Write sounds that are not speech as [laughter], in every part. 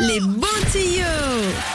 Les bons tuyaux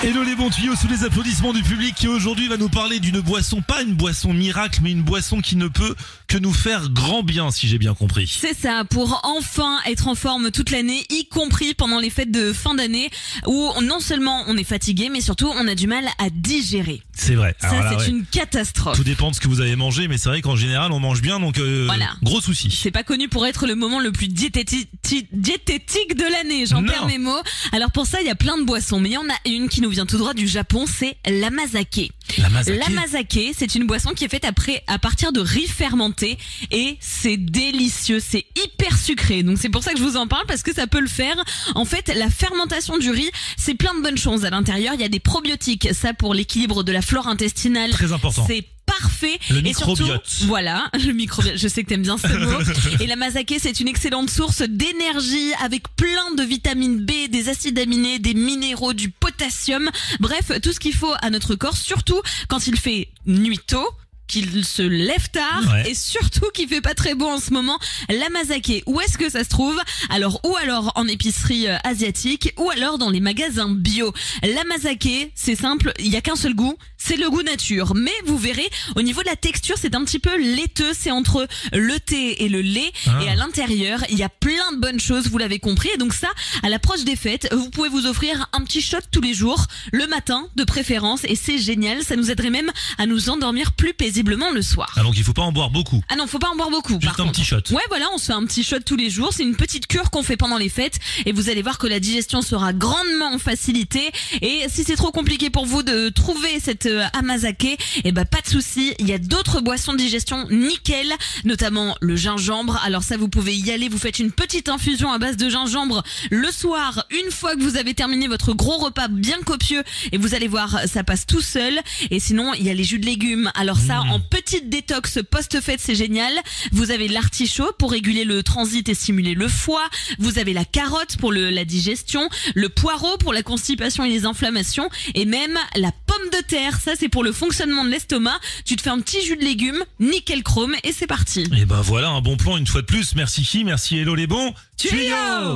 Hello les bons tuyaux sous les applaudissements du public qui aujourd'hui va nous parler d'une boisson, pas une boisson miracle, mais une boisson qui ne peut que nous faire grand bien si j'ai bien compris. C'est ça, pour enfin être en forme toute l'année, y compris pendant les fêtes de fin d'année, où non seulement on est fatigué, mais surtout on a du mal à digérer. C'est vrai. Ça, Alors c'est ouais. une catastrophe. Tout dépend de ce que vous avez mangé, mais c'est vrai qu'en général on mange bien, donc euh, Voilà. gros souci. C'est pas connu pour être le moment le plus diététi- ti- diététique de l'année, j'en perds mes mots. Alors pour ça, il y a plein de boissons, mais il y en a une qui nous vient tout droit du Japon, c'est l'amazake. La mazake. L'amazake, c'est une boisson qui est faite après à partir de riz fermenté et c'est délicieux, c'est hyper sucré. Donc c'est pour ça que je vous en parle parce que ça peut le faire. En fait, la fermentation du riz, c'est plein de bonnes choses à l'intérieur. Il y a des probiotiques, ça pour l'équilibre de la flore intestinale. Très important. C'est parfait. Le et surtout, voilà, [laughs] le microbiote. Je sais que t'aimes bien ce mot. [laughs] et la mazake, c'est une excellente source d'énergie avec plein de vitamines B, des acides aminés, des minéraux, du potassium. Bref, tout ce qu'il faut à notre corps, surtout quand il fait nuit tôt qu'il se lève tard Ouais. et surtout qu'il fait pas très beau en ce moment. La mazake, où est-ce que ça se trouve? Alors, ou alors en épicerie euh, asiatique, ou alors dans les magasins bio. La mazake, c'est simple, il y a qu'un seul goût, c'est le goût nature. Mais vous verrez, au niveau de la texture, c'est un petit peu laiteux, c'est entre le thé et le lait. Ah. Et à l'intérieur, il y a plein de bonnes choses, vous l'avez compris. Et donc ça, à l'approche des fêtes, vous pouvez vous offrir un petit shot tous les jours, le matin de préférence, et c'est génial. Ça nous aiderait même à nous endormir plus paisiblement le soir. Ah donc il faut pas en boire beaucoup. Ah non, faut pas en boire beaucoup. Juste par un contre. petit shot. Ouais, voilà, on se fait un petit shot tous les jours. C'est une petite cure qu'on fait pendant les fêtes et vous allez voir que la digestion sera grandement facilitée. Et si c'est trop compliqué pour vous de trouver cette euh, amazake, eh ben pas de souci. Il y a d'autres boissons de digestion nickel, notamment le gingembre. Alors ça, vous pouvez y aller. Vous faites une petite infusion à base de gingembre le soir, une fois que vous avez terminé votre gros repas bien copieux. Et vous allez voir, ça passe tout seul. Et sinon, il y a les jus de légumes. Alors ça, en petite détox post-fête, c'est génial. Vous avez l'artichaut pour réguler le transit et stimuler le foie. Vous avez la carotte pour le, la digestion, le poireau pour la constipation et les inflammations, et même la pomme de terre. Ça, c'est pour le fonctionnement de l'estomac. Tu te fais un petit jus de légumes, nickel chrome, et c'est parti. Et ben voilà un bon plan une fois de plus. Merci Chi, merci Hello les bons tuyaux.